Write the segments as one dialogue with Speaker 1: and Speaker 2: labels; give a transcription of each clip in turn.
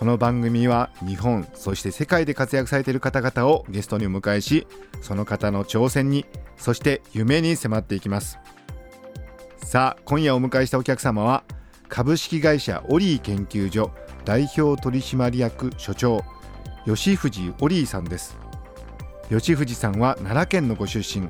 Speaker 1: この番組は日本そして世界で活躍されている方々をゲストにお迎えしその方の挑戦にそして夢に迫っていきます。さあ今夜お迎えしたお客様は株式会社オリー研究所代表取締役所長吉藤オリーさんです。吉藤さんは奈良県のご出身。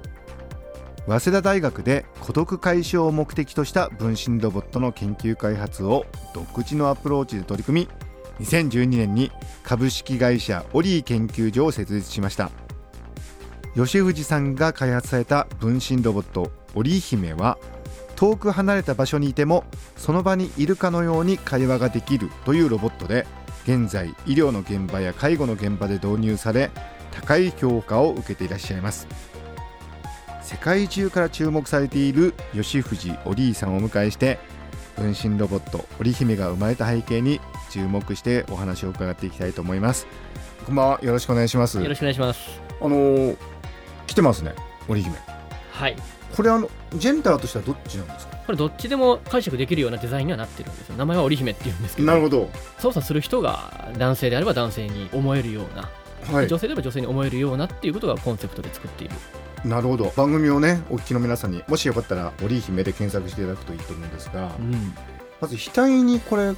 Speaker 1: 早稲田大学で孤独解消を目的とした分身ロボットの研究開発を独自のアプローチで取り組み2012年に株式会社オリー研究所を設立しました。吉藤さんが開発された分身ロボットオリー姫は遠く離れた場所にいてもその場にいるかのように会話ができるというロボットで現在医療の現場や介護の現場で導入され高い評価を受けていらっしゃいます。世界中から注目されている吉藤オリーさんをお迎えして分身ロボット織姫が生まれた背景に注目してお話を伺っていきたいと思います。こんばんは。よろしくお願いします。
Speaker 2: よろしくお願いします。
Speaker 1: あのー、来てますね。織姫
Speaker 2: はい。
Speaker 1: これあのジェンダーとしてはどっちなんですか？
Speaker 2: これどっちでも解釈できるようなデザインにはなってるんですよ。名前は織姫っていうんですけど。
Speaker 1: なるほど。
Speaker 2: 操作する人が男性であれば男性に思えるような、
Speaker 1: はい。
Speaker 2: 女性であれば女性に思えるようなっていうことがコンセプトで作っている。
Speaker 1: なるほど。番組をねお聞きの皆さんにもしよかったら織姫で検索していただくといいと思うんですが。
Speaker 2: うん。
Speaker 1: まず額にこれ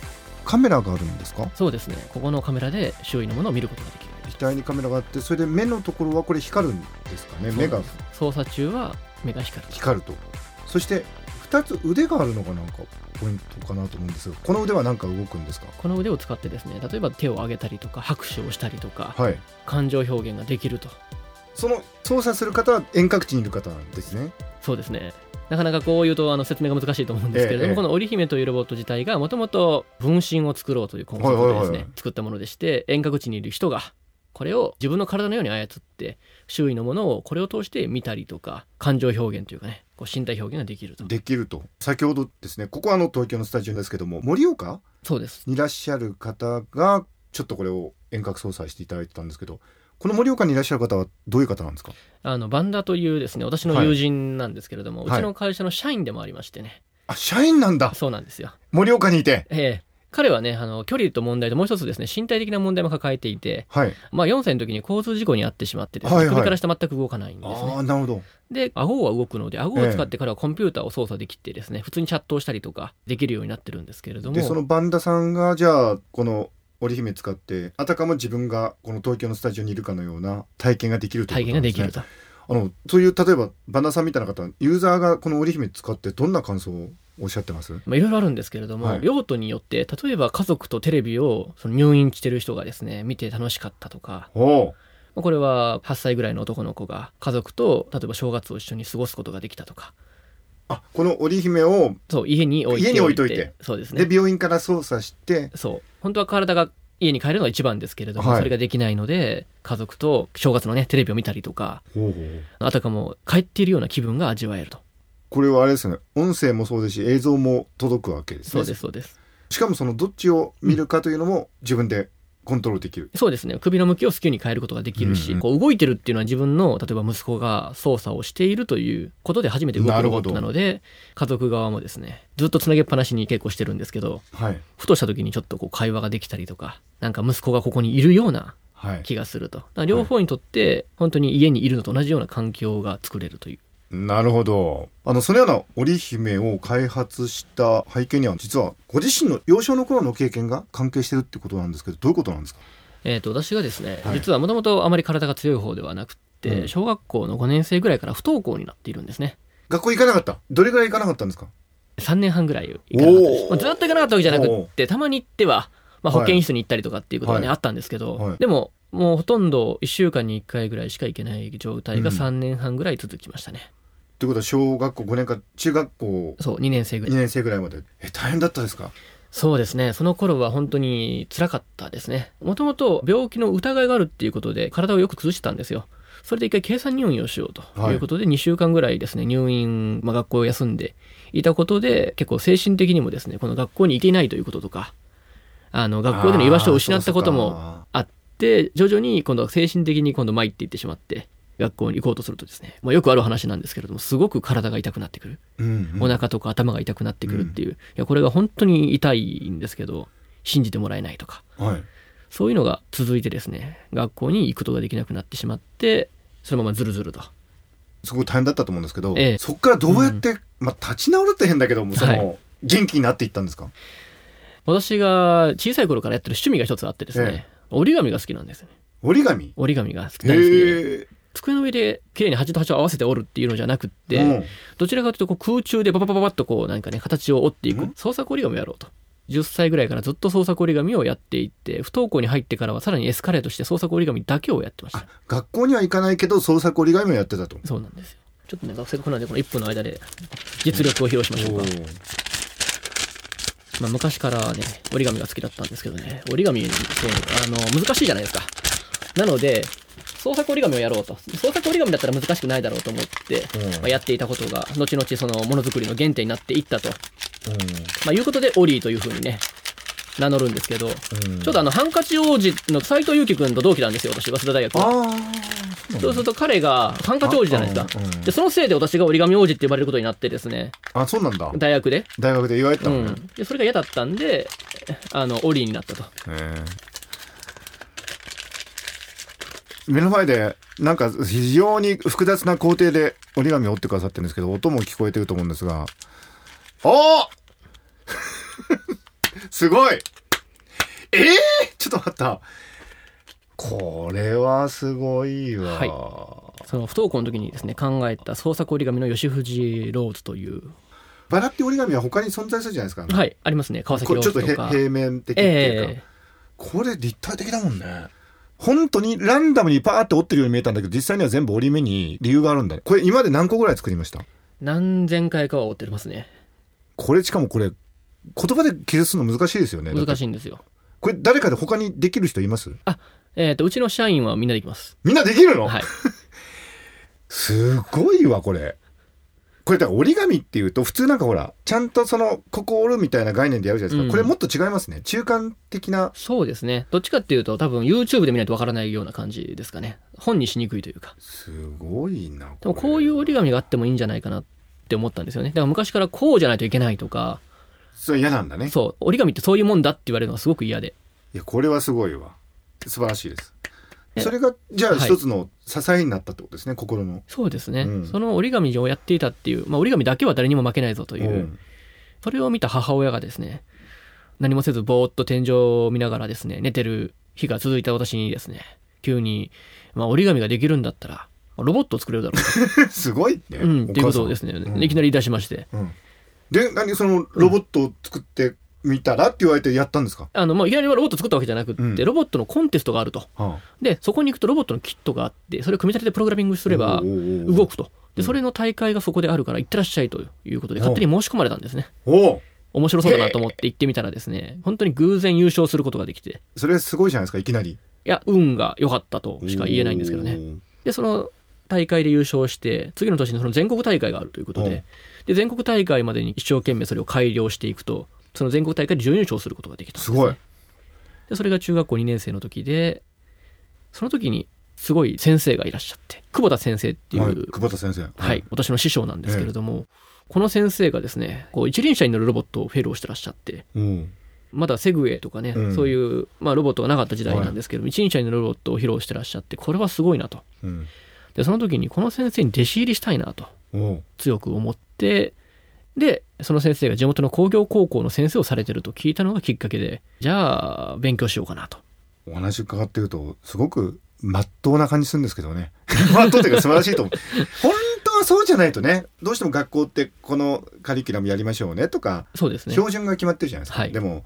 Speaker 1: カメラがあるんですか？
Speaker 2: そうですね。ここのカメラで周囲のものを見ることができる
Speaker 1: 額にカメラがあってそれで目のところはこれ光るんですかね？目が。
Speaker 2: 操作中は目が光る。
Speaker 1: 光ると。そして2つ腕があるのがなんかポイントかなと思うんですがこの腕は何か動くんですか？
Speaker 2: この腕を使ってですね例えば手を上げたりとか拍手をしたりとか、
Speaker 1: はい。
Speaker 2: 感情表現ができると。
Speaker 1: その操作する方は遠隔地にいる方なんですね。
Speaker 2: そうですねなかなかこう言うとあの説明が難しいと思うんですけれども、
Speaker 1: ええ
Speaker 2: この織姫というロボット自体がもともと分身を作ろうというコンセプトでですね、作ったものでして遠隔地にいる人がこれを自分の体のように操って周囲のものをこれを通して見たりとか感情表現というかねこう身体表現ができると。
Speaker 1: できると。先ほどですねここはあの東京のスタジオですけども盛岡
Speaker 2: そうです。
Speaker 1: にいらっしゃる方がちょっとこれを遠隔操作していただいてたんですけどこの盛岡にいらっしゃる方はどういう方なんですか？
Speaker 2: あのバンダというですね私の友人なんですけれども、
Speaker 1: はい。う
Speaker 2: ちの会社の社員でもありましてね、
Speaker 1: あ社員なんだ。
Speaker 2: そうなんですよ。
Speaker 1: 盛岡にいて。
Speaker 2: ええ。彼はねあの距離と問題ともう一つですね身体的な問題も抱えていて
Speaker 1: はい。
Speaker 2: まあ、4歳の時に交通事故に遭ってしまってですね、
Speaker 1: はいはい。
Speaker 2: 首から下全く動かないんです
Speaker 1: あ
Speaker 2: ね。
Speaker 1: あなるほど。
Speaker 2: で、顎は動くので、顎を使って彼はコンピューターを操作できてですね、普通にチャットをしたりとかできるようになってるんですけれども、
Speaker 1: でそのバンダさんがじゃあこの織姫使ってあたかも自分がこの東京のスタジオにいるかのような体験ができるという
Speaker 2: 体
Speaker 1: ことなんですね。
Speaker 2: 験ができると。
Speaker 1: あのそういう例えばバンダさんみたいな方ユーザーがこの織姫使ってどんな感想をおっしゃってます？
Speaker 2: まあ、いろいろあるんですけれども、
Speaker 1: はい。
Speaker 2: 用途によって、例えば家族とテレビをその入院してる人がですね、見て楽しかったとか、
Speaker 1: お
Speaker 2: これは8歳ぐらいの男の子が家族と例えば正月を一緒に過ごすことができたとか、
Speaker 1: あこの織姫を
Speaker 2: そう、家に置いて
Speaker 1: 家に置いといて。
Speaker 2: そうですね。
Speaker 1: で。病院から操作して。
Speaker 2: そう。本当は体が家に帰るのが一番ですけれども、
Speaker 1: はい。
Speaker 2: それができないので家族と正月のねテレビを見たりとかあたかも帰っているような気分が味わえると。
Speaker 1: これはあれですね。音声もそうですし映像も届くわけですね。
Speaker 2: そうですそうです。
Speaker 1: しかもそのどっちを見るかというのも自分でコントロールできる、
Speaker 2: そうですね。首の向きを好きに変えることができるし、
Speaker 1: うんうん。
Speaker 2: こう動いてるっていうのは自分の例えば息子が操作をしているということで初めて動くロボットなので家族側もですねずっとつなげっぱなしに結構してるんですけど
Speaker 1: はい。
Speaker 2: ふとした時にちょっとこう会話ができたりとかなんか息子がここにいるような
Speaker 1: はい。
Speaker 2: 気がすると。だから両方にとって本当に家にいるのと同じような環境が作れるという
Speaker 1: なるほど。あのそのような織姫を開発した背景には実はご自身の幼少の頃の経験が関係してるってことなんですけどどういうことなんですか？
Speaker 2: えー、と私がですね、
Speaker 1: はい。
Speaker 2: 実はもともとあまり体が強い方ではなくって、
Speaker 1: うん。
Speaker 2: 小学校の5年生ぐらいから不登校になっているんですね。
Speaker 1: 学校行かなかった？どれぐらい行かなかったんですか
Speaker 2: ？3年半ぐらい行かなかったですまあずっと行かなかったわけじゃなくってたまに行っては、まあ、
Speaker 1: はい。
Speaker 2: 保健室に行ったりとかっていうことはね、
Speaker 1: はい。
Speaker 2: あったんですけど、
Speaker 1: はい。
Speaker 2: でももうほとんど1週間に1回ぐらいしか行けない状態が
Speaker 1: うん
Speaker 2: 3年半ぐらい続きましたね、
Speaker 1: ということは小学校5年か中学校
Speaker 2: そう2年生ぐ
Speaker 1: 2
Speaker 2: らい
Speaker 1: 年生ぐらいまでえ大変だったですか？
Speaker 2: そうですね。その頃は本当に辛かったですね。もともと病気の疑いがあるっていうことで体をよく崩してたんですよ。それで一回計算入院をしようということで2週間ぐらいですね、入院、まあ、学校を休んでいたことで結構精神的にもですね、この学校に行けないということとか、あの学校での居場所を失ったこともあって、徐々に今度は精神的に今度参っていってしまって、学校に行こうとするとですね、まあ、よくある話なんですけれども、すごく体が痛くなってくる。
Speaker 1: うんうん。
Speaker 2: お腹とか頭が痛くなってくるっていう、いやこれが本当に痛いんですけど信じてもらえないとか。
Speaker 1: はい。
Speaker 2: そういうのが続いてですね学校に行くことができなくなってしまってそのままずるずると。
Speaker 1: すごい大変だったと思うんですけど、
Speaker 2: ええ。
Speaker 1: そこからどうやって、まあ、立ち直るって変だけどもその、
Speaker 2: はい
Speaker 1: 元気になっていったんですか？
Speaker 2: 私が小さい頃からやってる趣味が一つあってですね、
Speaker 1: え
Speaker 2: 折り紙が好きなんですよね。
Speaker 1: 折り紙？
Speaker 2: 折り紙が好き大好きで机の上で綺麗に端と端を合わせて折るっていうのじゃなくって、
Speaker 1: うん。
Speaker 2: どちらかというとこう空中でバババババッとこうなんかね形を折っていく
Speaker 1: うん。
Speaker 2: 創作折り紙をやろうと。10歳ぐらいからずっと創作折り紙をやっていって不登校に入ってからはさらにエスカレートして創作折り紙だけをやってました。
Speaker 1: あ学校には行かないけど創作折り紙をやってたと。
Speaker 2: そうなんですよ。ちょっとね学生が来なでこの1分の間で実力を披露しましょうか、まあ、昔からね折り紙が好きだったんですけどね。折り紙そうあの難しいじゃないですか。なので創作折り紙をやろうと。創作折り紙だったら難しくないだろうと思って、
Speaker 1: うん。
Speaker 2: まあ、やっていたことが後々そのものづくりの原点になっていったと、まあ、いうことでオリーというふうにね名乗るんですけど、
Speaker 1: うん。
Speaker 2: ちょっとあのハンカチ王子の斎藤佑樹君と同期なんですよ私早稲田大学そうすると彼がハンカチ王子じゃないですか。
Speaker 1: あうん。うん
Speaker 2: でそのせいで私が折り紙王子って呼ばれることになってですね
Speaker 1: あそうなんだ。
Speaker 2: 大学で。
Speaker 1: 大学で言われてた
Speaker 2: うん、でそれが嫌だったんであのオリーになったと。
Speaker 1: へえ目の前でなんか非常に複雑な工程で折り紙を折ってくださってるんですけど音も聞こえてると思うんですが。おー！すごい！えー、ちょっと待った。これはすごいわ、
Speaker 2: はい。その不登校の時にですね考えた創作折り紙の吉藤ローズという。
Speaker 1: バラって折り紙は他に存在するじゃないですか、
Speaker 2: はいありますね。川崎
Speaker 1: これちょっとへ
Speaker 2: ローズとか
Speaker 1: 平面的っていうか、
Speaker 2: え。
Speaker 1: これ立体的だもんね本当にランダムにパーって折ってるように見えたんだけど実際には全部折り目に理由があるんだね。これ今まで何個ぐらい作りました？
Speaker 2: え何千回かは折ってますね。
Speaker 1: これしかもこれ言葉で記述するの難しいですよね。
Speaker 2: 難
Speaker 1: い
Speaker 2: しいんですよ。
Speaker 1: これ誰かで他にできる人います？
Speaker 2: えっ、とうちの社員はみんなできます。
Speaker 1: みんなできるの、
Speaker 2: はい。
Speaker 1: すごいわこれこれだから折り紙っていうと普通なんかほらちゃんとそのここ折るみたいな概念でやるじゃないですか、
Speaker 2: うん。
Speaker 1: これもっと違いますね。中間的な。
Speaker 2: そうですね。どっちかっていうと多分 YouTube で見ないとわからないような感じですかね。本にしにくいというか。
Speaker 1: すごいな
Speaker 2: でもこういう折り紙があってもいいんじゃないかなって思ったんですよね。だから昔からこうじゃないといけないとか。
Speaker 1: それ嫌なんだね。
Speaker 2: そう折り紙ってそういうもんだって言われるのがすごく嫌で
Speaker 1: いやこれはすごいわ素晴らしいです
Speaker 2: え
Speaker 1: それがじゃあ
Speaker 2: はい
Speaker 1: 一つの支えになったってことですね、心の。
Speaker 2: そうですね、
Speaker 1: うん。
Speaker 2: その折り紙をやっていたっていう、まあ、折り紙だけは誰にも負けないぞという、
Speaker 1: うん。
Speaker 2: それを見た母親がですね何もせずぼーっと天井を見ながらですね寝てる日が続いた私にですね急に、まあ、折り紙ができるんだったらロボットを作れるだろう
Speaker 1: すごいね、
Speaker 2: と、うん、っていうことをですね、
Speaker 1: うん。
Speaker 2: いきなり言い出しまして。
Speaker 1: うん。で何そのロボットを作ってみたらって言われてやったんですか、
Speaker 2: あの、まあ、いきなりロボット作ったわけじゃなくって、
Speaker 1: うん。
Speaker 2: ロボットのコンテストがあると。
Speaker 1: は
Speaker 2: でそこに行くとロボットのキットがあってそれを組み立ててプログラミングすれば動
Speaker 1: 動
Speaker 2: くと。でそれの大会がそこであるから行ってらっしゃいということで勝手に申し込まれたんですね。
Speaker 1: おお
Speaker 2: 面白そうだなと思って行ってみたらですね本当に偶然優勝することができて。
Speaker 1: それすごいじゃないですかいきなり。
Speaker 2: いや運が良かったとしか言えないんですけどね。でその大会で優勝して次の年にその全国大会があるということ
Speaker 1: うん。
Speaker 2: でで全国大会までに一生懸命それを改良していくとその全国大会で準優勝することができたんですね。
Speaker 1: すごい。
Speaker 2: でそれが中学校2年生の時でその時にすごい先生がいらっしゃって久保田先生っていう、
Speaker 1: は、
Speaker 2: はいい
Speaker 1: 久保田先生。
Speaker 2: 私の師匠なんですけれども、この先生がですねこう一輪車に乗るロボットをフェルをしてらっしゃって
Speaker 1: うん。
Speaker 2: まだセグウェイとかね、
Speaker 1: うん。
Speaker 2: そういう、まあ、ロボットがなかった時代なんですけども、一輪車に乗るロボットを披露してらっしゃってこれはすごいなと。
Speaker 1: うん。
Speaker 2: でその時にこの先生に弟子入りしたいなと強く思ってでその先生が地元の工業高校の先生をされてると聞いたのがきっかけでじゃあ勉強しようかなと。
Speaker 1: お話伺ってるとすごくまっとうな感じするんですけどね。まっとうっていうか素晴らしいと思う。本当はそうじゃないとね。どうしても学校ってこのカリキュラムやりましょうねとか
Speaker 2: そうですね。
Speaker 1: 標準が決まってるじゃないですか、
Speaker 2: はい。
Speaker 1: でも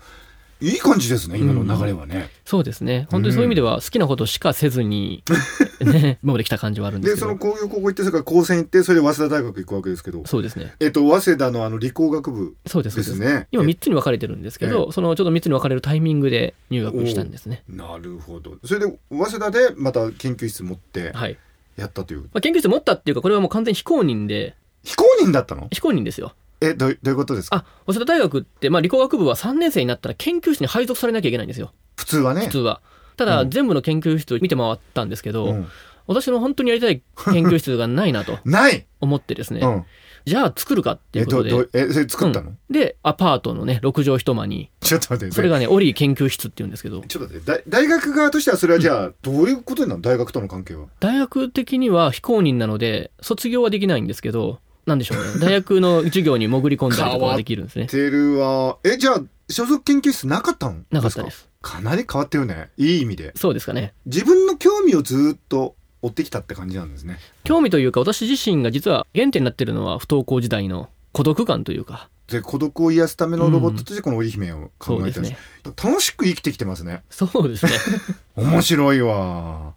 Speaker 1: いい感じですね今の流れはね、
Speaker 2: そうですね。本当にそういう意味では好きなことしかせずに、ね、今まで来た感じはあるんですけど。
Speaker 1: でその工業高校行ってそれから高専行ってそれで早稲田大学行くわけですけど。
Speaker 2: そうですね。
Speaker 1: えっと早稲田のあの理工学部
Speaker 2: そうですそう
Speaker 1: です。ね
Speaker 2: 今3つに分かれてるんですけど、そのちょっと3つに分かれるタイミングで入学したんですね。
Speaker 1: なるほど。それで早稲田でまた研究室持って
Speaker 2: はい、
Speaker 1: やったという、
Speaker 2: まあ、研究室持ったっていうかこれはもう完全に非公認で。
Speaker 1: 非公認だったの？
Speaker 2: 非公認ですよ
Speaker 1: えどうどういうことですか？
Speaker 2: あ早稲田大学って、まあ、理工学部は3年生になったら研究室に配属されなきゃいけないんですよ。
Speaker 1: 普通はね。
Speaker 2: 普通は。ただ、
Speaker 1: うん。
Speaker 2: 全部の研究室を見て回ったんですけど、
Speaker 1: うん。
Speaker 2: 私の本当にやりたい研究室がないなと。
Speaker 1: ない、
Speaker 2: 思ってですね、
Speaker 1: うん、
Speaker 2: じゃあ作るかってい
Speaker 1: え
Speaker 2: うことで。
Speaker 1: えそれ作ったの、
Speaker 2: うん。でアパートのね6畳一間に。
Speaker 1: ちょっと待って。
Speaker 2: それがねオリー研究室っていうんですけど。
Speaker 1: ちょっと待って。大大学側としてはそれはじゃあどういうことなの大学との関係は。
Speaker 2: 大学的には非公認なので卒業はできないんですけどなんでしょうね。大学の授業に潜り込んだりとかはできるんですね。
Speaker 1: てるはえじゃあ所属研究室なかったの？
Speaker 2: なかったです。
Speaker 1: か。なり変わってるね。いい意味で。
Speaker 2: そうですかね。
Speaker 1: 自分の興味をずっと追ってきたって感じなんですね。
Speaker 2: 興味というか私自身が実は原点になってるのは不登校時代の孤独感というか。
Speaker 1: で孤独を癒すためのロボットとしてこの織姫を考えて
Speaker 2: うですね。
Speaker 1: 楽しく生きてきてますね。
Speaker 2: そうですね。
Speaker 1: 面白いわ。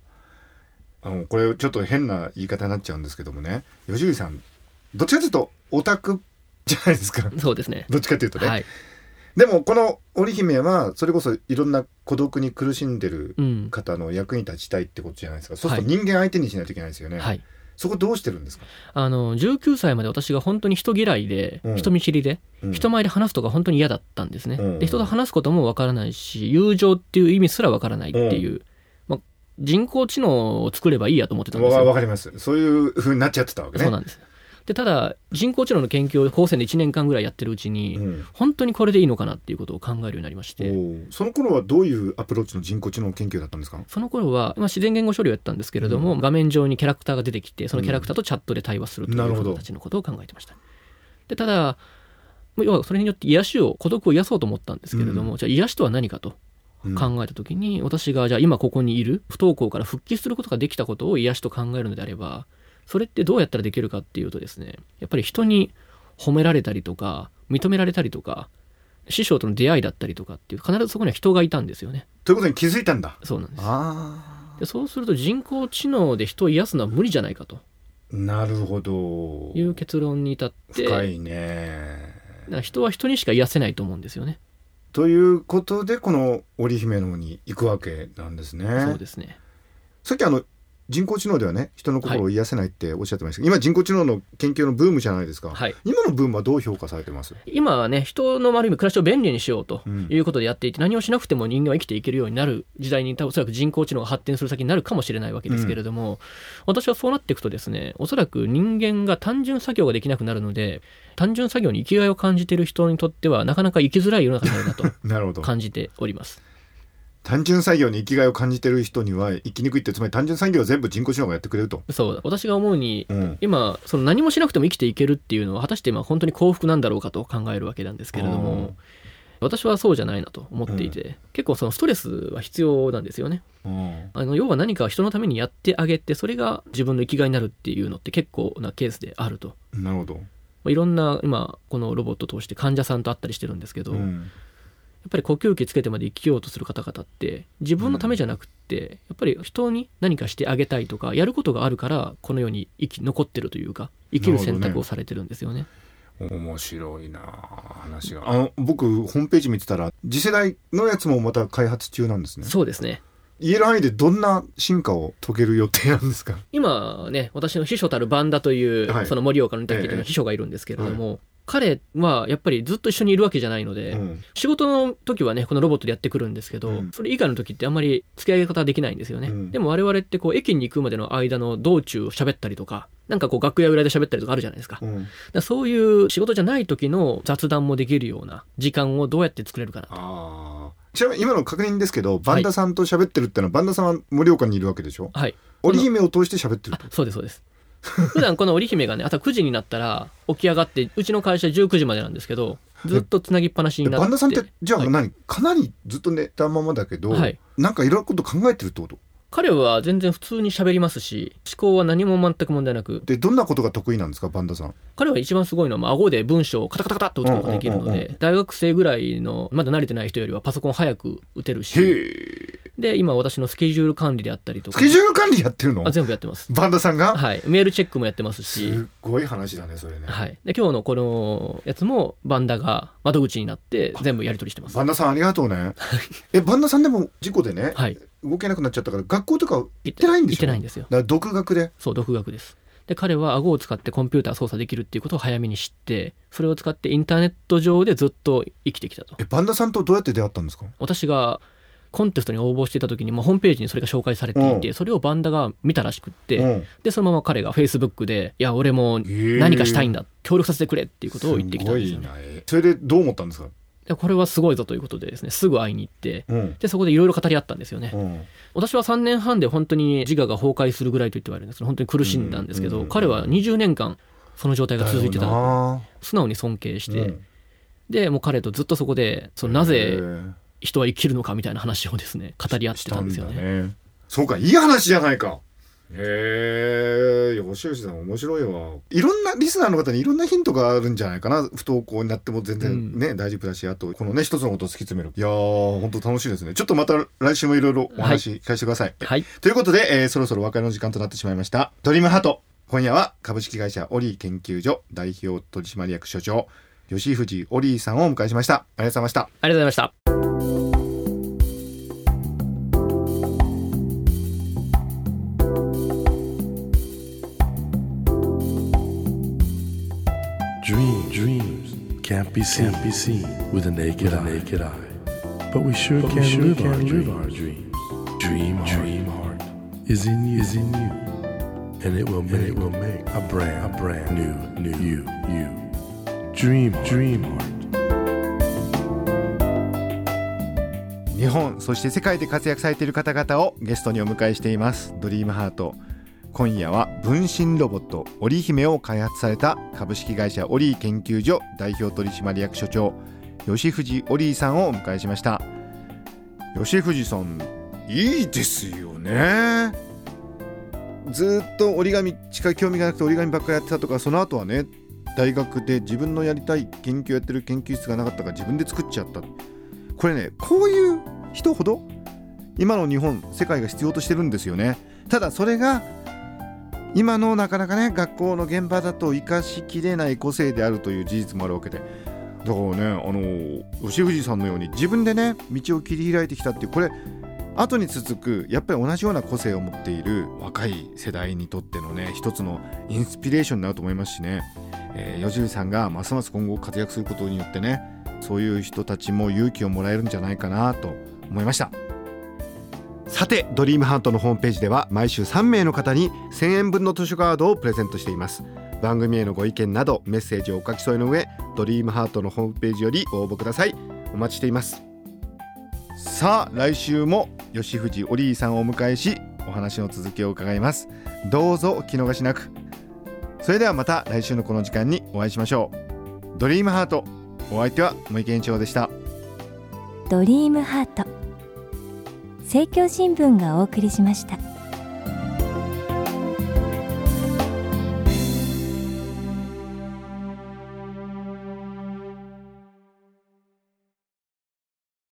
Speaker 1: あのこれちょっと変な言い方になっちゃうんですけどもね。吉木さんどっちかというとオタクじゃないですか。
Speaker 2: そうですね。
Speaker 1: どっちかというとね、
Speaker 2: はい、
Speaker 1: でもこの織姫はそれこそいろんな孤独に苦しんでる
Speaker 2: うん。
Speaker 1: 方の役に立ちたいってことじゃないですか。そうす
Speaker 2: はい。
Speaker 1: ると人間相手にしないといけないですよね、
Speaker 2: はい、
Speaker 1: そこどうしてるんですか、
Speaker 2: あの19歳まで私が本当に人嫌いで、
Speaker 1: うん。
Speaker 2: 人見知りで、
Speaker 1: うん。
Speaker 2: 人前で話すとか本当に嫌だったんですね、
Speaker 1: うん。
Speaker 2: で人と話すこともわからないし友情っていう意味すらわからないっていう、まあ、人工知能を作ればいいやと思ってたんですよ。
Speaker 1: わわかります。そういう風になっちゃってたわけね。
Speaker 2: そうなんですでただ人工知能の研究を高専で1年間ぐらいやってるうちに、
Speaker 1: うん。
Speaker 2: 本当にこれでいいのかなっていうことを考えるようになりまして、
Speaker 1: その頃はどういうアプローチの人工知能研究だったんですか？
Speaker 2: その頃は、まあ、自然言語処理をやったんですけれども、画面上にキャラクターが出てきてそのキャラクターとチャットで対話するという形のことを考えてました。でただ要はそれによって癒しを孤独を癒そうと思ったんですけれども、じゃあ癒しとは何かと
Speaker 1: うん。
Speaker 2: 考えた時に、私がじゃあ今ここにいる不登校から復帰することができたことを癒しと考えるのであればそれってどうやったらできるかっていうとですねやっぱり人に褒められたりとか認められたりとか師匠との出会いだったりとかっていう必ずそこには人がいたんですよね。
Speaker 1: ということに気づいたんだ。
Speaker 2: そうなんです。
Speaker 1: あ
Speaker 2: でそうすると人工知能で人を癒すのは無理じゃないかと。
Speaker 1: あなるほど。
Speaker 2: いう結論に至って
Speaker 1: 深いね。
Speaker 2: だから人は人にしか癒せないと思うんですよね。
Speaker 1: ということでこの織姫の方に行くわけなんですね。
Speaker 2: そうですね。
Speaker 1: さっきあの人工知能ではね。人の心を癒せないっておっしゃってました。けど、今人工知能の研究のブームじゃないですか、
Speaker 2: はい。
Speaker 1: 今のブームはどう評価されてます？
Speaker 2: 今はね人のある意味暮らしを便利にしようと
Speaker 1: うん。
Speaker 2: いうことでやっていて、何をしなくても人間は生きていけるようになる時代におそらく人工知能が発展する先になるかもしれないわけですけれども、私はそうなっていくとですねおそらく人間が単純作業ができなくなるので単純作業に生きがいを感じている人にとってはなかなか生きづらい世の中になるなと 感じております。
Speaker 1: 単純作業に生きがいを感じてる人には生きにくいってつまり単純作業を全部人工知能がやってくれると、
Speaker 2: そう。私が思うに
Speaker 1: うん。
Speaker 2: 今その何もしなくても生きていけるっていうのは果たして今本当に幸福なんだろうかと考えるわけなんですけれど
Speaker 1: うん。
Speaker 2: も私はそうじゃないなと思っていて、結構そのストレスは必要なんですよね。
Speaker 1: うん。
Speaker 2: あの要は何か人のためにやってあげてそれが自分の生きがいになるっていうのって結構なケースであると、ま
Speaker 1: なるほど、
Speaker 2: あいろんな今このロボットを通して患者さんと会ったりしてるんですけど、
Speaker 1: うん
Speaker 2: ぱり呼吸器つけてまで生きようとする方々って自分のためじゃなくって、やっぱり人に何かしてあげたいとかやることがあるからこの世に生き残ってるというか生きる選択をされてるんですよね。
Speaker 1: 面白いな話が。あの僕ホームページ見てたら次世代のやつもまた開発中なんですね。
Speaker 2: そうですね。
Speaker 1: 言える範囲でどんな進化を遂げる予定なんですか？
Speaker 2: 今ね私の秘書たるバンダという、
Speaker 1: はい。
Speaker 2: その盛岡の竹という
Speaker 1: ええ。
Speaker 2: の秘書がいるんですけれども、彼はやっぱりずっと一緒にいるわけじゃないので、
Speaker 1: うん。
Speaker 2: 仕事の時はねこのロボットでやってくるんですけど、
Speaker 1: うん。
Speaker 2: それ以外の時ってあんまり付き合い方はできないんですよね、
Speaker 1: うん。
Speaker 2: でも我々ってこう駅に行くまでの間の道中を喋ったりとかなんかこう楽屋裏で喋ったりとかあるじゃないですか,、だかそういう仕事じゃない時の雑談もできるような時間をどうやって作れるかなと。
Speaker 1: ちなみに今の確認ですけどバンダさんと喋ってるってのは、バンダさんは盛岡にいるわけでしょ？
Speaker 2: はい。
Speaker 1: 織姫を通して喋ってる
Speaker 2: あそうですそうです 普段この織姫がね朝9時になったら起き上がってうちの会社19時までなんですけどずっとつなぎっぱなしになって。
Speaker 1: バンダさんってじゃあ
Speaker 2: はい
Speaker 1: 何、かなりずっと寝たままだけど、
Speaker 2: はい。
Speaker 1: なんかいろんなこと考えてるってこと？
Speaker 2: 彼は全然普通に喋りますし思考は何も全く問題なく。
Speaker 1: でどんなことが得意なんですかバンダさん？
Speaker 2: 彼は一番すごいのはまあ顎で文章をカタカタカタっと打つことができるので大学生ぐらいのまだ慣れてない人よりはパソコン早く打てる
Speaker 1: へ
Speaker 2: し
Speaker 1: え。
Speaker 2: で今私のスケジュール管理であったりとか。
Speaker 1: スケジュール管理やってるの？
Speaker 2: あ全部やってます。
Speaker 1: バンダさんが、
Speaker 2: はい。メールチェックもやってますし。
Speaker 1: すっごい話だねそれね、
Speaker 2: はい、で今日のこのやつもバンダが窓口になって全部やり取りしてます。
Speaker 1: バンダさんありがとうね。えバンダさんでも事故でね、
Speaker 2: はい
Speaker 1: 動けなくなっちゃったから学校とか行ってないんでしょ
Speaker 2: 行ってないんですよ。
Speaker 1: だから独学で？
Speaker 2: そう独学です。で彼は顎を使ってコンピューター操作できるっていうことを早めに知ってそれを使ってインターネット上でずっと生きてきたと。
Speaker 1: えバンダさんとどうやって出会ったんですか？
Speaker 2: 私がコンテストに応募していた時に、まあ、ホームページにそれが紹介されていて、
Speaker 1: うん。
Speaker 2: それをバンダが見たらしくって、
Speaker 1: うん。
Speaker 2: でそのまま彼がフェイスブックで「いや俺も何かしたいんだ協力させてくれ」っていうことを言ってきたんですよね。
Speaker 1: それでどう思ったんですか？
Speaker 2: でこれはすごいぞということでですねすぐ会いに行って
Speaker 1: うん。
Speaker 2: でそこでいろいろ語り合ったんですよね、
Speaker 1: うん。
Speaker 2: 私は3年半で本当に自我が崩壊するぐらいと言ってはいるんですけど本当に苦しんだんですけど、
Speaker 1: うん
Speaker 2: 彼は20年間その状態が続いてた
Speaker 1: な。
Speaker 2: 素直に尊敬して、
Speaker 1: うん。
Speaker 2: でもう彼とずっとそこでそのな
Speaker 1: へ
Speaker 2: ぜ
Speaker 1: ー
Speaker 2: 人は生きるのかみたいな話をですね語り合ってたんですよね。
Speaker 1: ね。そうかいい話じゃないかへえ吉吉さん面白いわ。いろんなリスナーの方にいろんなヒントがあるんじゃないかな。不登校になっても全然ね、大丈夫だしあとこのね一つのことを突き詰める。いやー本当楽しいですね。ちょっとまた来週もいろいろお話聞かせてください、
Speaker 2: はい、
Speaker 1: ということで、えーそろそろお別れの時間となってしまいました。ドリームハート。今夜は株式会社オリー研究所代表取締役所長吉藤オリーさんをお迎えしました。ありがとうございました。
Speaker 2: ありがとうございま
Speaker 3: can't be seen, can't be seen with a naked, eye. naked eye. But we sure can, sure live, our live our dreams. Dream, dream heart is in you, is in you, and it will make, it will make a brand, a brand new, new you, you. Dream, dream heart.
Speaker 1: 日本そして世界で活躍されている方々をゲストにお迎えしていますドリームハート今夜は分身ロボットオリー姫を開発された株式会社オリー研究所代表取締役所長吉藤オリーさんをお迎えしました。吉藤さんいいですよね。ずっと折り紙しか興味がなくて折り紙ばっかりやってたとかその後はね大学で自分のやりたい研究やってる研究室がなかったから自分で作っちゃった。これねこういう人ほど今の日本世界が必要としてるんですよね。ただそれが今のなかなかね学校の現場だと生かしきれない個性であるという事実もあるわけで。だからねあの吉藤さんのように自分でね道を切り開いてきたっていうこれ後に続くやっぱり同じような個性を持っている若い世代にとってのね一つのインスピレーションになると思いますしね、えー吉藤さんがますます今後活躍することによってねそういう人たちも勇気をもらえるんじゃないかなと思いました。さてドリームハートのホームページでは毎週3名の方に1000円分の図書カードをプレゼントしています。番組へのご意見などメッセージをお書き添えの上ドリームハートのホームページより応募ください。お待ちしています。さあ来週も吉藤オリーさんをお迎えしお話の続きを伺います。どうぞお聞き逃しなく。それではまた来週のこの時間にお会いしましょう。ドリームハートお相手は森健一郎でした。
Speaker 4: ドリームハート。政教新聞がお送りしました。